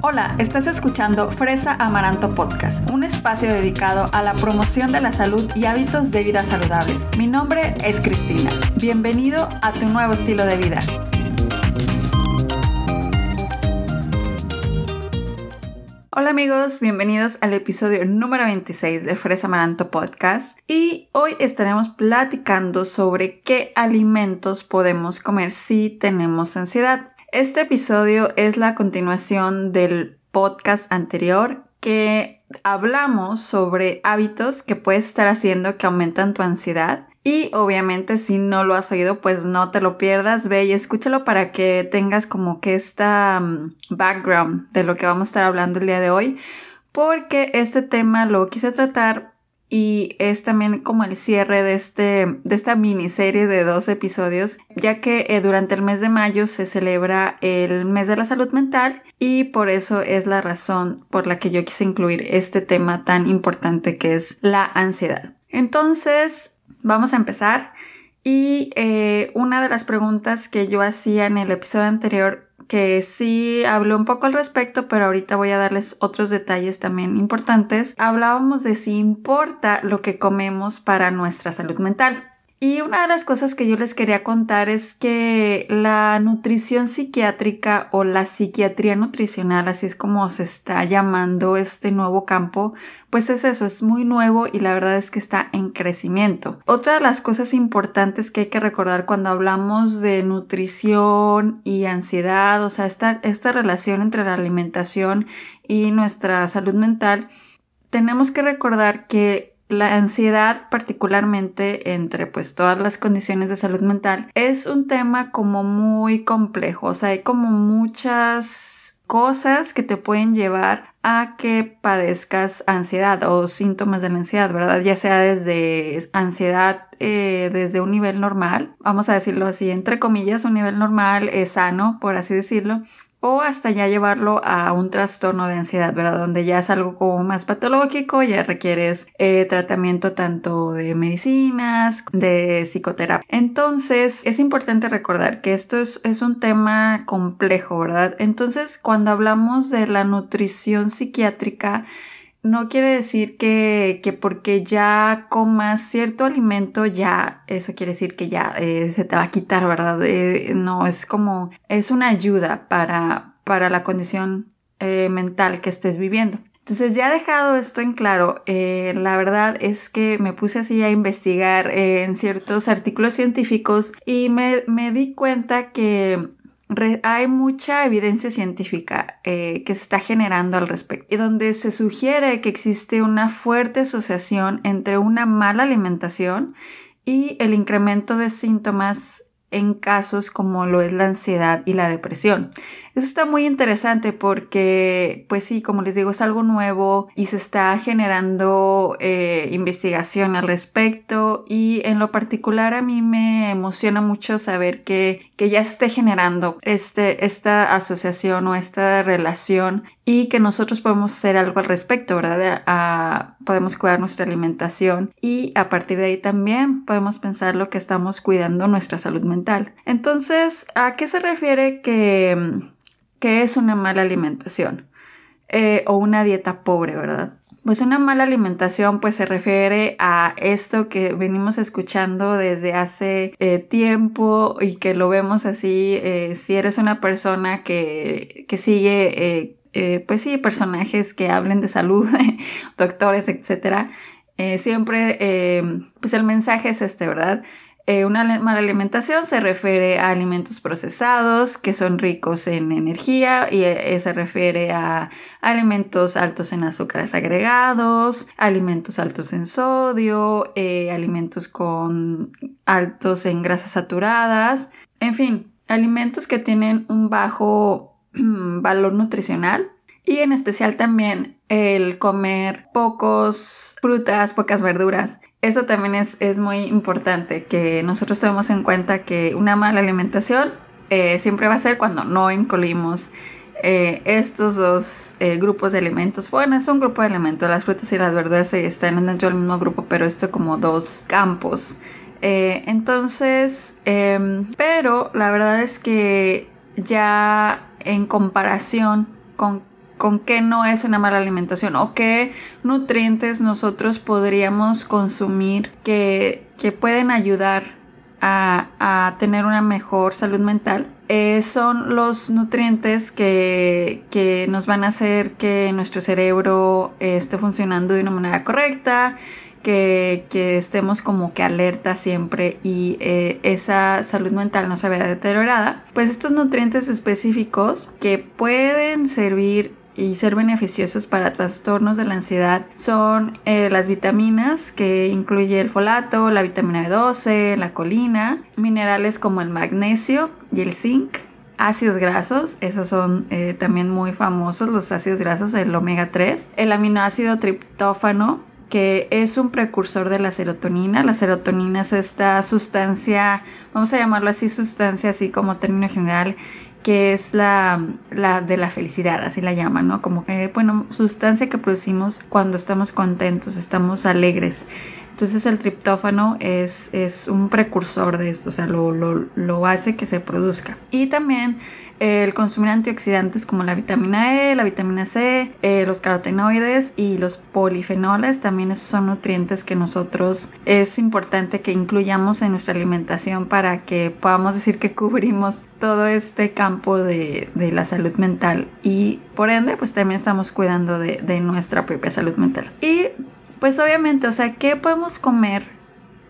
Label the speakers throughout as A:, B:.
A: Hola, estás escuchando Fresa Amaranto Podcast, un espacio dedicado a la promoción de la salud y hábitos de vida saludables. Mi nombre es Cristina. Bienvenido a tu nuevo estilo de vida. Hola amigos, bienvenidos al episodio número 26 de Fresa Amaranto Podcast y hoy estaremos platicando sobre qué alimentos podemos comer si tenemos ansiedad. Este episodio es la continuación del podcast anterior que hablamos sobre hábitos que puedes estar haciendo que aumentan tu ansiedad. Y obviamente si no lo has oído, pues no te lo pierdas, ve y escúchalo para que tengas como que esta mm, background de lo que vamos a estar hablando el día de hoy, porque este tema lo quise tratar y es también como el cierre de, este, de esta miniserie de dos episodios, ya que eh, durante el mes de mayo se celebra el mes de la salud mental y por eso es la razón por la que yo quise incluir este tema tan importante que es la ansiedad. Entonces, vamos a empezar. Y eh, una de las preguntas que yo hacía en el episodio anterior que sí habló un poco al respecto, pero ahorita voy a darles otros detalles también importantes. Hablábamos de si importa lo que comemos para nuestra salud mental. Y una de las cosas que yo les quería contar es que la nutrición psiquiátrica o la psiquiatría nutricional, así es como se está llamando este nuevo campo, pues es eso, es muy nuevo y la verdad es que está en crecimiento. Otra de las cosas importantes que hay que recordar cuando hablamos de nutrición y ansiedad, o sea, esta, esta relación entre la alimentación y nuestra salud mental, tenemos que recordar que la ansiedad, particularmente entre pues todas las condiciones de salud mental, es un tema como muy complejo, o sea, hay como muchas cosas que te pueden llevar a que padezcas ansiedad o síntomas de la ansiedad, ¿verdad? Ya sea desde ansiedad eh, desde un nivel normal, vamos a decirlo así, entre comillas, un nivel normal, es sano, por así decirlo, o hasta ya llevarlo a un trastorno de ansiedad, ¿verdad? Donde ya es algo como más patológico, ya requieres eh, tratamiento tanto de medicinas, de psicoterapia. Entonces, es importante recordar que esto es, es un tema complejo, ¿verdad? Entonces, cuando hablamos de la nutrición psiquiátrica, no quiere decir que, que, porque ya comas cierto alimento, ya eso quiere decir que ya eh, se te va a quitar, ¿verdad? Eh, no, es como, es una ayuda para, para la condición eh, mental que estés viviendo. Entonces ya dejado esto en claro, la verdad es que me puse así a investigar en ciertos artículos científicos y me, me di cuenta que hay mucha evidencia científica eh, que se está generando al respecto y donde se sugiere que existe una fuerte asociación entre una mala alimentación y el incremento de síntomas en casos como lo es la ansiedad y la depresión. Eso está muy interesante porque, pues sí, como les digo, es algo nuevo y se está generando eh, investigación al respecto y en lo particular a mí me emociona mucho saber que, que ya se esté generando este, esta asociación o esta relación y que nosotros podemos hacer algo al respecto, ¿verdad? podemos cuidar nuestra alimentación y a partir de ahí también podemos pensar lo que estamos cuidando nuestra salud mental. Entonces, ¿a qué se refiere que ¿Qué es una mala alimentación? Eh, o una dieta pobre, ¿verdad? Pues una mala alimentación pues se refiere a esto que venimos escuchando desde hace eh, tiempo y que lo vemos así eh, si eres una persona que, que sigue pues sí personajes que hablen de salud, doctores, etc. siempre pues el mensaje es este, ¿verdad? Eh, una mala alimentación se refiere a alimentos procesados que son ricos en energía y eh, se refiere a alimentos altos en azúcares agregados, alimentos altos en sodio, eh, alimentos con altos en grasas saturadas, en fin, alimentos que tienen un bajo valor nutricional y en especial también el comer pocos frutas, pocas verduras. Eso también es, es muy importante que nosotros tomemos en cuenta que una mala alimentación eh, siempre va a ser cuando no incluimos eh, estos dos eh, grupos de alimentos. Bueno, es un grupo de alimentos, las frutas y las verduras están dentro del mismo grupo, pero esto como dos campos. entonces, em, pero la verdad es que ya en comparación con con qué no es una mala alimentación o qué nutrientes nosotros podríamos consumir que, que pueden ayudar a, a, tener una mejor salud mental. Eh, son los nutrientes que, que, nos van a hacer que nuestro cerebro esté funcionando de una manera correcta, que, que, estemos como que alerta siempre y eh, esa salud mental no se vea deteriorada, pues estos nutrientes específicos que pueden servir y ser beneficiosos para trastornos de la ansiedad son eh, las vitaminas que incluye el folato, la vitamina B12, la colina, minerales como el magnesio y el zinc, ácidos grasos, esos son eh, también muy famosos los ácidos grasos, el omega 3, el aminoácido triptófano que es un precursor de la serotonina. La serotonina es esta sustancia, vamos a llamarlo así, sustancia así como término general, que es la, la de la felicidad, así la llaman, ¿no? Como que, bueno, sustancia que producimos cuando estamos contentos, estamos alegres. Entonces el triptófano es, es un precursor de esto, o sea, lo, lo, lo hace que se produzca. Y también el consumir antioxidantes como la vitamina E, la vitamina C, eh, los carotenoides y los polifenoles, también esos son nutrientes que nosotros es importante que incluyamos en nuestra alimentación para que podamos decir que cubrimos todo este campo de, de la salud mental y por ende pues también estamos cuidando de, de nuestra propia salud mental. Y pues obviamente, o sea, ¿qué podemos comer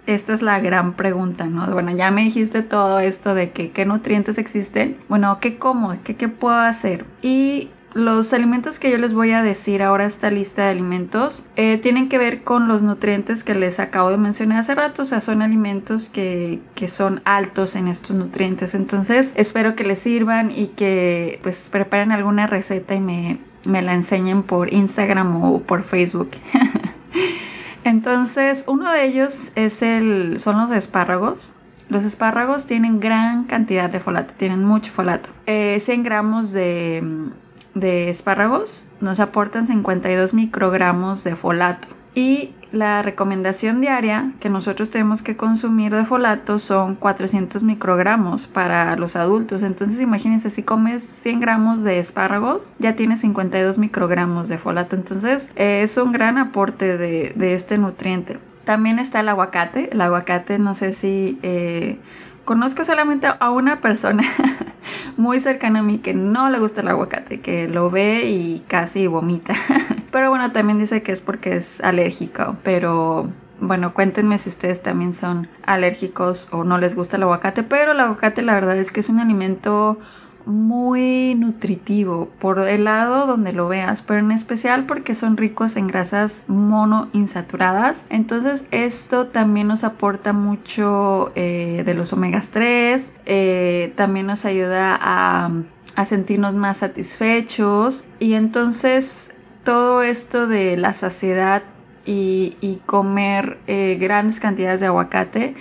A: esta es la gran pregunta, ¿no? Bueno, ya me dijiste todo esto de que qué nutrientes existen. Bueno, ¿qué como? ¿Qué, qué puedo hacer? Y los alimentos que yo les voy a decir ahora, esta lista de alimentos, eh, tienen que ver con los nutrientes que les acabo de mencionar hace rato. O sea, son alimentos que, que, son altos en estos nutrientes. Entonces, espero que les sirvan y que pues preparen alguna receta y me, me la enseñen por Instagram o por Facebook. Entonces, uno de ellos es el, son los espárragos. Los espárragos tienen gran cantidad de folato, tienen mucho folato. 100 eh, gramos de, de espárragos nos aportan 52 microgramos de folato. Y la recomendación diaria que nosotros tenemos que consumir de folato son 400 microgramos para los adultos. Entonces imagínense, si comes 100 gramos de espárragos, ya tienes 52 microgramos de folato. Entonces es un gran aporte de, de, este nutriente. También está el aguacate. El aguacate, no sé si... Eh, conozco solamente a una persona muy cercana a mí que no le gusta el aguacate, que lo ve y casi vomita. Pero bueno, también dice que es porque es alérgico. Pero bueno, cuéntenme si ustedes también son alérgicos o no les gusta el aguacate. Pero el aguacate la verdad es que es un alimento muy nutritivo por el lado donde lo veas, pero en especial porque son ricos en grasas monoinsaturadas. Entonces esto también nos aporta mucho eh, de los omegas 3, eh, también nos ayuda a, a sentirnos más satisfechos y entonces todo esto de la saciedad y, y comer eh, grandes cantidades de aguacate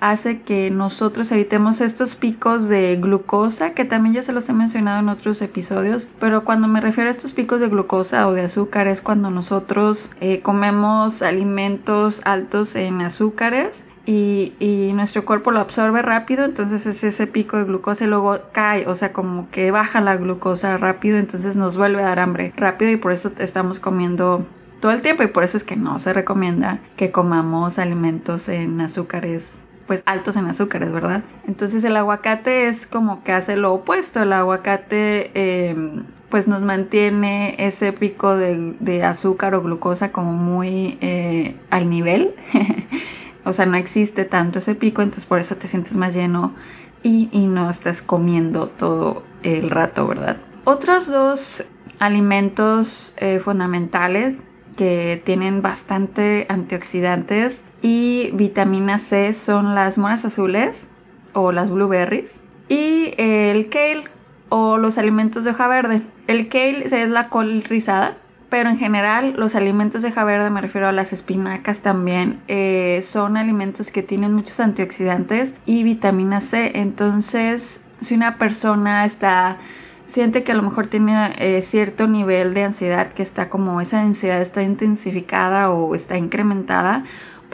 A: hace que nosotros evitemos estos picos de glucosa, que también ya se los he mencionado en otros episodios, pero cuando me refiero a estos picos de glucosa o de azúcar es cuando nosotros eh, comemos alimentos altos en azúcares y, y, nuestro cuerpo lo absorbe rápido, entonces es ese pico de glucosa y luego cae, o sea, como que baja la glucosa rápido, entonces nos vuelve a dar hambre rápido y por eso estamos comiendo todo el tiempo y por eso es que no se recomienda que comamos alimentos en azúcares pues altos en azúcares, ¿verdad? Entonces el aguacate es como que hace lo opuesto, el aguacate eh, pues nos mantiene ese pico de, de, azúcar o glucosa como muy eh, al nivel, o sea, no existe tanto ese pico, entonces por eso te sientes más lleno y, y no estás comiendo todo el rato, ¿verdad? Otros dos alimentos eh, fundamentales que tienen bastante antioxidantes y vitamina C son las moras azules o las blueberries y el kale o los alimentos de hoja verde. El kale es la col rizada, pero en general los alimentos de hoja verde, me refiero a las espinacas también, eh, son alimentos que tienen muchos antioxidantes y vitamina C. Entonces, si una persona está siente que a lo mejor tiene eh, cierto nivel de ansiedad que está como esa ansiedad está intensificada o está incrementada,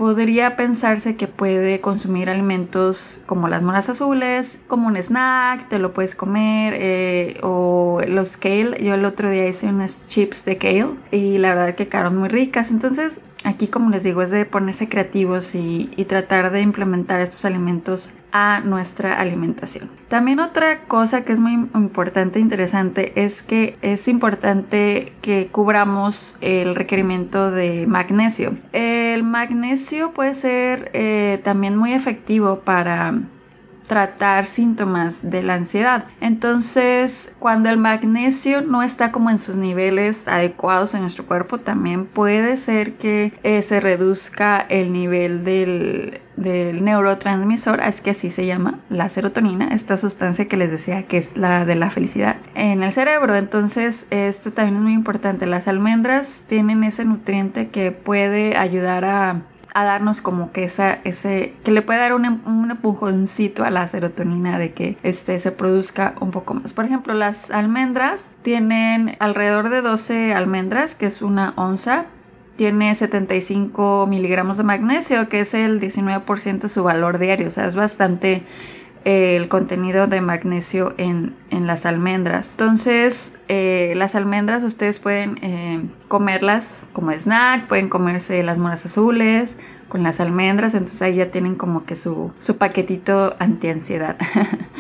A: podría pensarse que puede consumir alimentos como las moras azules, como un snack, te lo puedes comer, eh, o los kale. Yo el otro día hice unas chips de kale y la verdad que quedaron muy ricas. Entonces, aquí como les digo, es de ponerse creativos y tratar de implementar estos alimentos a nuestra alimentación. También otra cosa que es muy importante e interesante es que es importante que cubramos el requerimiento de magnesio. El magnesio puede ser eh, también muy efectivo para tratar síntomas de la ansiedad. Entonces, cuando el magnesio no está como en sus niveles adecuados en nuestro cuerpo, también puede ser que eh, se reduzca el nivel del, del neurotransmisor, es que así se llama, la serotonina, esta sustancia que les decía que es la de la felicidad en el cerebro. Entonces, esto también es muy importante. Las almendras tienen ese nutriente que puede ayudar a a darnos como que esa, ese, que le puede dar un, un, empujoncito a la serotonina de que este se produzca un poco más. Por ejemplo, las almendras tienen alrededor de 12 almendras, que es una onza. Tiene 75 miligramos de magnesio, que es el 19% de su valor diario. O sea, es bastante el contenido de magnesio en, las almendras. Entonces, eh, las almendras ustedes pueden eh, comerlas como snack, pueden comerse las moras azules con las almendras, entonces ahí ya tienen como que su, su paquetito antiansiedad.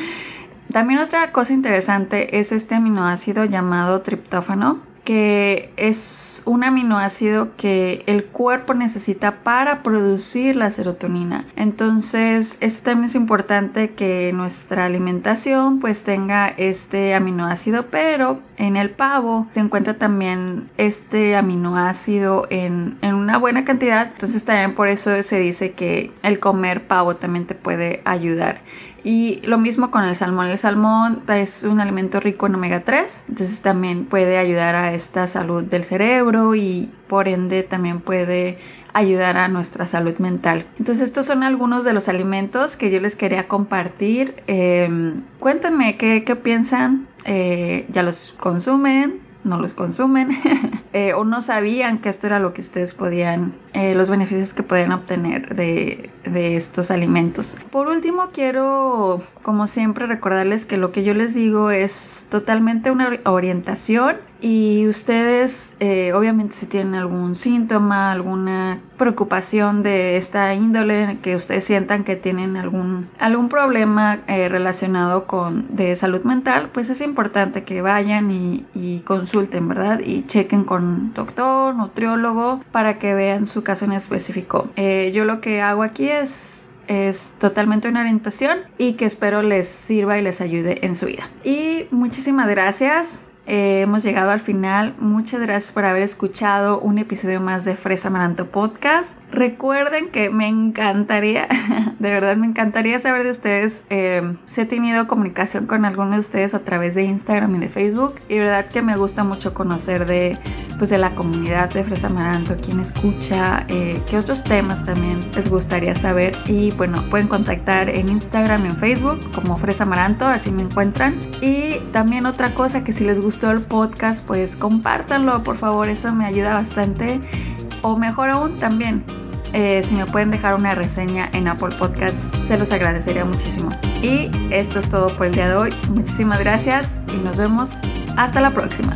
A: También otra cosa interesante es este aminoácido llamado triptófano, que es un aminoácido que el cuerpo necesita para producir la serotonina. Entonces, esto también es importante que nuestra alimentación pues tenga este aminoácido, pero en el pavo se encuentra también este aminoácido en, en una buena cantidad. Entonces, también por eso se dice que el comer pavo también te puede ayudar. Y lo mismo con el salmón. El salmón es un alimento rico en omega 3, entonces también puede ayudar a esta salud del cerebro y por ende también puede ayudar a nuestra salud mental. Entonces estos son algunos de los alimentos que yo les quería compartir. Em, cuéntenme qué, piensan. Eh, ¿Ya los consumen? No los consumen eh, o no sabían que esto era lo que ustedes podían, eh, los beneficios que podían obtener de, de, estos alimentos. Por último, quiero, como siempre, recordarles que lo que yo les digo es totalmente una orientación y ustedes, eh, obviamente, si tienen algún síntoma, alguna preocupación de esta índole, que ustedes sientan que tienen algún, algún problema relacionado con de salud mental, pues es importante que vayan y, consulten, ¿verdad? Y chequen con doctor, nutriólogo, para que vean su caso en específico. Eh, yo lo que hago aquí es es totalmente una orientación y que espero les sirva y les ayude en su vida. Y muchísimas gracias. Eh, hemos llegado al final. Muchas gracias por haber escuchado un episodio más de Fresa Maranto Podcast. Recuerden que me encantaría, de verdad me encantaría saber de ustedes eh, si he tenido comunicación con alguno de ustedes a través de Instagram y de Facebook. Y de verdad que me gusta mucho conocer de, pues, de la comunidad de Fresa Maranto, quién escucha, eh, qué otros temas también les gustaría saber. Y bueno, pueden contactar en Instagram y en Facebook como Fresa Maranto, así me encuentran. Y también otra cosa que si les gusta el podcast, pues compártanlo, por favor, eso me ayuda bastante. O mejor aún, también, eh, si me pueden dejar una reseña en Apple Podcast, se los agradecería muchísimo. Y esto es todo por el día de hoy. Muchísimas gracias y nos vemos hasta la próxima.